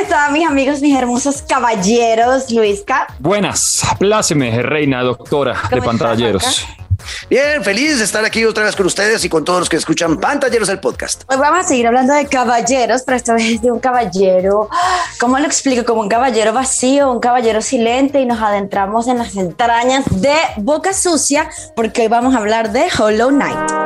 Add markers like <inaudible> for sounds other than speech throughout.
están mis amigos, mis hermosos caballeros, Luisca? Buenas, pláceme, reina, doctora de pantalleros. Bien, feliz de estar aquí otra vez con ustedes y con todos los que escuchan Pantalleros el podcast. Hoy vamos a seguir hablando de caballeros, pero esta vez de un caballero, ¿cómo lo explico? Como un caballero vacío, un caballero silente y nos adentramos en las entrañas de Boca Sucia porque hoy vamos a hablar de Hollow Knight.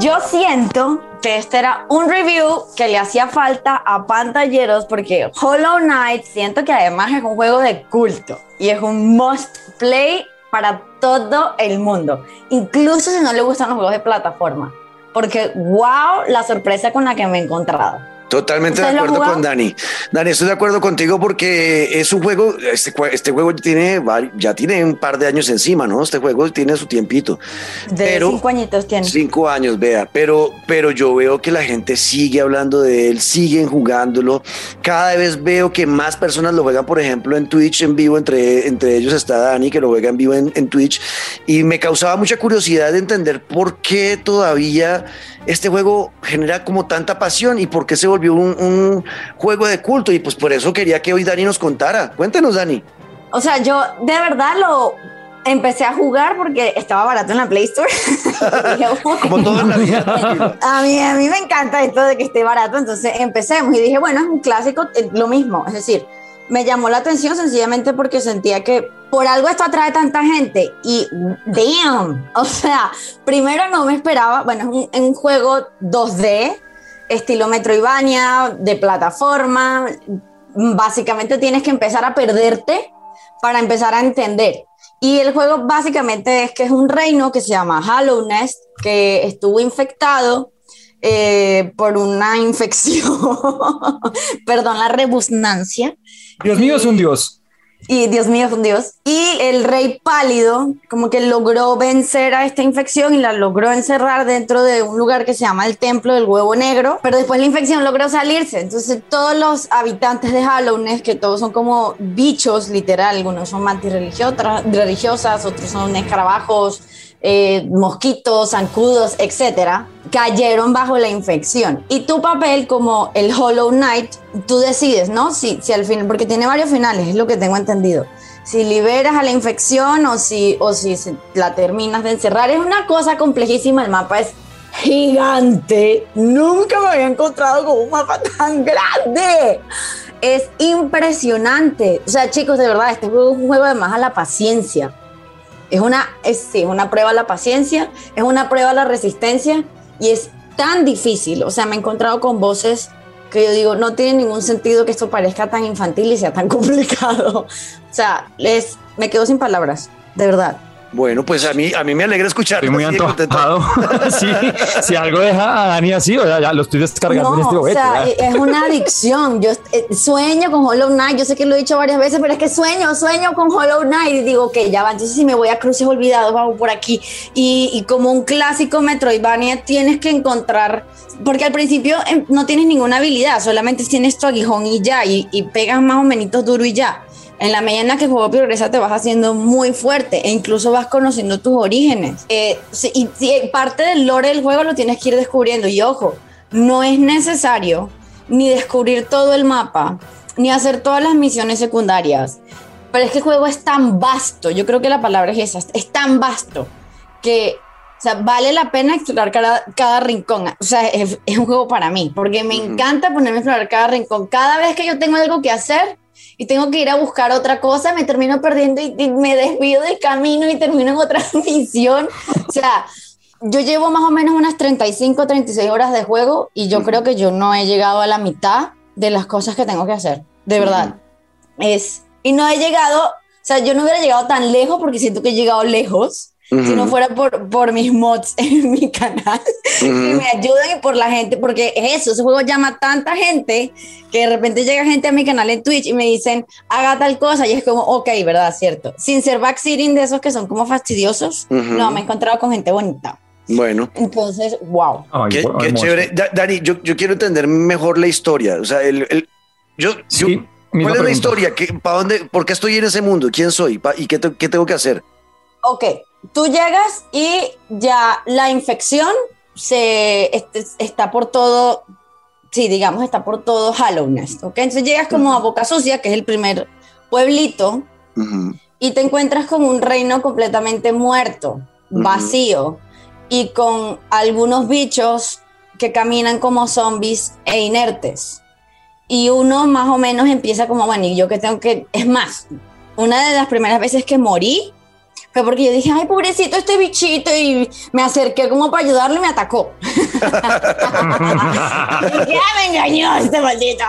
Yo siento que este era un review que le hacía falta a pantalleros porque Hollow Knight siento que además es un juego de culto y es un must play para todo el mundo, incluso si no le gustan los juegos de plataforma, porque wow, la sorpresa con la que me he encontrado. Totalmente de acuerdo con Dani. Dani, estoy de acuerdo contigo porque es un juego, este, este juego tiene, ya tiene un par de años encima, ¿no? Este juego tiene su tiempito. De cinco añitos tiene. Cinco años, vea, pero, pero yo veo que la gente sigue hablando de él, siguen jugándolo. Cada vez veo que más personas lo juegan, por ejemplo, en Twitch en vivo, entre, entre ellos está Dani, que lo juega en vivo en, en Twitch, y me causaba mucha curiosidad de entender por qué todavía este juego genera como tanta pasión y por qué se volvió un, juego de culto. Y pues por eso quería que hoy Dani nos contara. Cuéntanos, Dani. O sea, yo de verdad lo empecé a jugar porque estaba barato en la Play Store. <laughs> Como todo en la vida. a, mí, a mí me encanta esto de que esté barato, entonces empecemos y dije, bueno, es un clásico, eh, lo mismo, es decir, me llamó la atención sencillamente porque sentía que por algo esto atrae tanta gente y damn, o sea, primero no me esperaba, bueno, es un, juego 2D, estilo Metroidvania, de plataforma, básicamente tienes que empezar a perderte para empezar a entender. Y el juego básicamente es que es un reino que se llama Hallownest, que estuvo infectado eh, por una <laughs> infección, perdón, la rebusnancia. Dios mío es un dios. Y Dios mío dios. Y el rey pálido como que logró vencer a esta infección y la logró encerrar dentro de un lugar que se llama el templo del huevo negro. Pero después la infección logró salirse. Entonces todos los habitantes de Halloween, que todos son como bichos literal, algunos son mantis religiosas, otros son escarabajos, eh, mosquitos, zancudos, etcétera, cayeron bajo la infección. Y tu papel como el Hollow Knight, tú decides, ¿no? Si, si al final, porque tiene varios finales, es lo que tengo entendido. Si liberas a la infección o si, o si la terminas de encerrar, es una cosa complejísima. El mapa es gigante. Nunca me había encontrado con un mapa tan grande. Es impresionante. O sea, chicos, de verdad, este juego es un juego a la paciencia es una, es, sí, una prueba a la paciencia, es una prueba a la resistencia y es tan difícil. O sea, me he encontrado con voces que yo digo, no tiene ningún sentido que esto parezca tan infantil y sea tan <laughs> complicado. O sea, les, me quedo sin palabras, de verdad. Bueno, pues a mí, a mí me alegra escuchar. Estoy muy antojado. <laughs> sí, si algo deja a Dani así, o sea, ya lo estoy descargando en este momento. O sea, es una adicción. Yo eh, sueño con Hollow Knight. Yo sé que lo he dicho varias veces, pero es que sueño, sueño con Hollow Knight. Y digo, que ya va. Entonces, si me voy a Cruces Olvidados, vamos por aquí. Y, y como un clásico Metroidvania, tienes que encontrar. Porque al principio em, no tienes ninguna habilidad, solamente tienes tu aguijón y ya. Y, y pegas más o menos duro y ya en la medida en la que el juego progresa te vas haciendo muy fuerte e incluso vas conociendo tus orígenes. Eh, y, parte del lore del juego lo tienes que ir descubriendo. Y ojo, no es necesario ni descubrir todo el mapa, ni hacer todas las misiones secundarias. Pero es que el juego es tan vasto, yo creo que la palabra es esa, es tan vasto que o sea, vale la pena explorar cada, cada rincón. O sea, es, es, un juego para mí, porque me encanta ponerme a explorar cada rincón. Cada vez que yo tengo algo que hacer, y tengo que ir a buscar otra cosa, me termino perdiendo y, me desvío del camino y termino en otra <laughs> misión. O sea, yo llevo más o menos unas 35, 36 horas de juego y yo creo que yo no he llegado a la mitad de las cosas que tengo que hacer, de verdad. Es, y no he llegado, o sea, yo no hubiera llegado tan lejos porque siento que he llegado lejos, si no fuera por, por mis mods <laughs> en mi canal, que me ayudan y por la gente, porque es eso, ese juego llama a tanta gente que de repente llega gente a mi canal en Twitch y me dicen, haga tal cosa, y es como, ok, ¿verdad? Cierto. Sin ser backseating de esos que son como fastidiosos, no, me he encontrado con gente bonita. Bueno. Entonces, wow. qué, chévere. Dani, yo, yo, quiero entender mejor la historia. O sea, el, el yo, yo ¿Cuál es la historia? ¿Qué, para dónde, ¿Por qué estoy en ese mundo? ¿Quién soy? ¿Y qué, qué tengo que hacer? Ok, tú llegas y ya la infección se está por todo, sí, digamos, está por todo Hallownest, ¿ok? Entonces llegas como a Boca Sucia, que es el primer pueblito, y te encuentras con un reino completamente muerto, vacío, y con algunos bichos que caminan como zombies e inertes. Y uno más o menos empieza como, bueno, y yo que tengo que, es más, una de las primeras veces que morí fue porque yo dije, ay, pobrecito este bichito, y me acerqué como para ayudarlo y me atacó. <laughs> ya me engañó este maldito.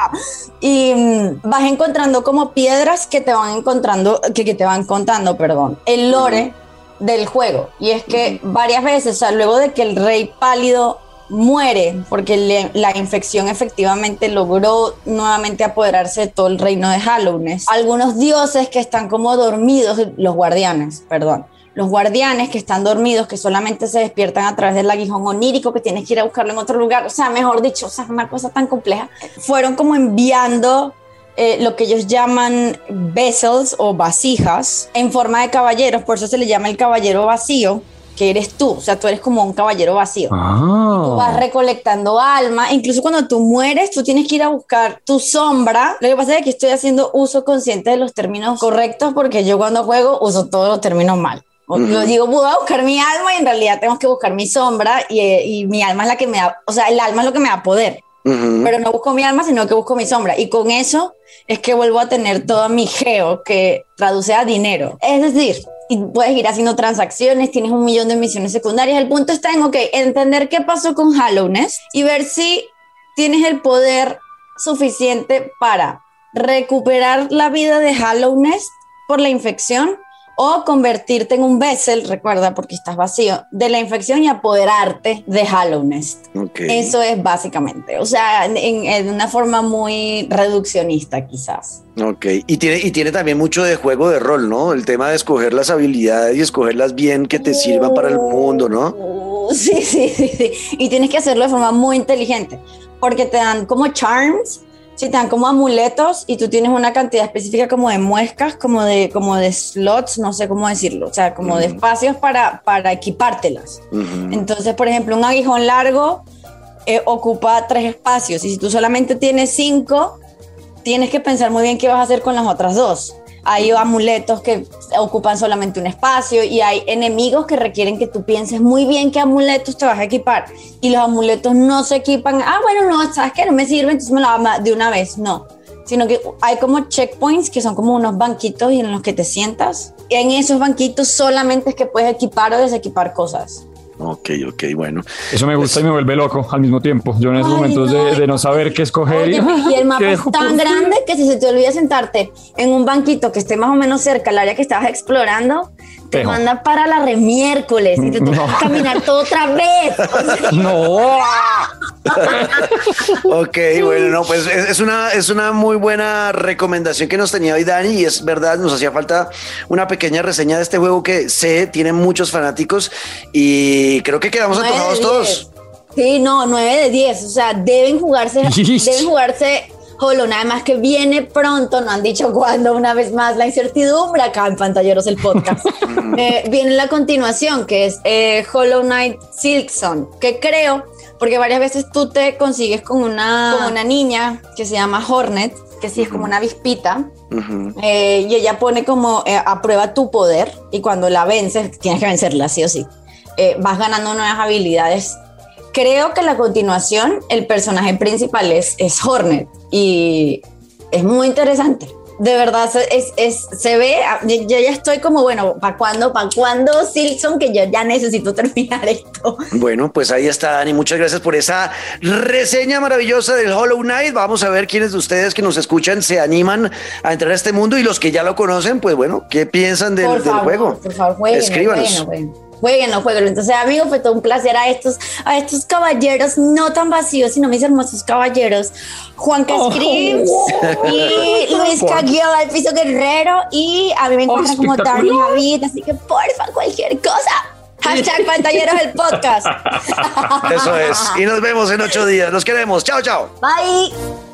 Y mm, vas encontrando como piedras que te van encontrando, que, que te van contando, perdón, el lore del juego. Y es que varias veces, o sea, luego de que el rey pálido muere porque la infección efectivamente logró nuevamente apoderarse de todo el reino de Halloween. Algunos dioses que están como dormidos, los guardianes, perdón, los guardianes que están dormidos, que solamente se despiertan a través del aguijón onírico, que tienes que ir a buscarlo en otro lugar, o sea, mejor dicho, o sea, una cosa tan compleja, fueron como enviando eh, lo que ellos llaman vessels o vasijas en forma de caballeros, por eso se le llama el caballero vacío, que eres tú, o sea, tú eres como un caballero vacío. Ah. Tú vas recolectando alma, incluso cuando tú mueres, tú tienes que ir a buscar tu sombra. Lo que pasa es que estoy haciendo uso consciente de los términos correctos porque yo cuando juego uso todos los términos mal. Yo digo, voy a buscar mi alma y en realidad tengo que buscar mi sombra y, y, mi alma es la que me da, o sea, el alma es lo que me da poder. Pero no busco mi alma, sino que busco mi sombra. Y con eso es que vuelvo a tener todo mi geo, que traduce a dinero. Es decir, y puedes ir haciendo transacciones, tienes un millón de misiones secundarias. El punto está en, ok, entender qué pasó con Hallowness y ver si tienes el poder suficiente para recuperar la vida de Hallowness por la infección o convertirte en un vessel, recuerda, porque estás vacío, de la infección y apoderarte de Hallownest. Eso es básicamente, o sea, en, una forma muy reduccionista quizás. Ok, y tiene, y tiene también mucho de juego de rol, ¿no? El tema de escoger las habilidades y escogerlas bien que te sirvan para el mundo, ¿no? Sí, sí, sí, sí. Y tienes que hacerlo de forma muy inteligente, porque te dan como charms Sí, te dan como amuletos y tú tienes una cantidad específica como de muescas, como de, como de slots, no sé cómo decirlo, o sea, como de espacios para, para equipártelas. Entonces, por ejemplo, un aguijón largo eh, ocupa tres espacios y si tú solamente tienes cinco, tienes que pensar muy bien qué vas a hacer con las otras dos hay amuletos que ocupan solamente un espacio y hay enemigos que requieren que tú pienses muy bien qué amuletos te vas a equipar. Y los amuletos no se equipan, ah, bueno, no, sabes que no me sirve, entonces me lo hago de una vez. No, sino que hay como checkpoints que son como unos banquitos y en los que te sientas. Y en esos banquitos solamente es que puedes equipar o desequipar cosas. Ok, ok, bueno. Eso me gusta y me vuelve loco al mismo tiempo. Yo en esos momentos de, no saber qué escoger. y, el mapa es tan grande que si se te olvida sentarte en un banquito que esté más o menos cerca al área que estabas explorando, te manda para la remiércoles y te <laughs> toca caminar todo otra vez. <laughs> no. <laughs> ok, bueno, no, pues es, una, es una muy buena recomendación que nos tenía hoy Dani y es verdad, nos hacía falta una pequeña reseña de este juego que sé, tiene muchos fanáticos y creo que quedamos antojados todos. Sí, no, 9 de 10, o sea, deben jugarse, deben jugarse Hollow, nada más que viene pronto, no han dicho cuándo, una vez más, la incertidumbre acá en Pantalleros el podcast. <laughs> Eh, viene la continuación, que es eh, Hollow Knight Silkson, que creo, porque varias veces tú te consigues con una, una niña que se llama Hornet, que sí es como una avispita, eh, y ella pone como a prueba tu poder, y cuando la vences, tienes que vencerla, sí o sí. vas ganando nuevas habilidades creo que la continuación, el personaje principal es, es Hornet y es muy interesante. De verdad, es, es, se ve, yo ya estoy como, bueno, ¿para cuándo? ¿Para cuándo, Silson? Que yo ya necesito <laughs> terminar esto. Bueno, pues ahí está, Dani. Muchas gracias por esa reseña maravillosa del Hollow Knight. Vamos a ver quiénes de ustedes que nos escuchan se animan a entrar a este mundo y los que ya lo conocen, pues bueno, ¿qué piensan del, juego? Por favor, Escríbanos jueguenlo, jueguenlo. Entonces, amigos, fue todo un placer a estos, a estos caballeros, no tan vacíos, sino mis hermosos caballeros, Juan Cascrims oh, <laughs> y Luis Caguiola, el piso guerrero, y a mí me encuentran como Dani Javid, así que porfa, cualquier cosa. Hashtag pantalleros el podcast. Eso es. Y nos vemos en ocho días. Nos queremos. Chao, chao. Bye.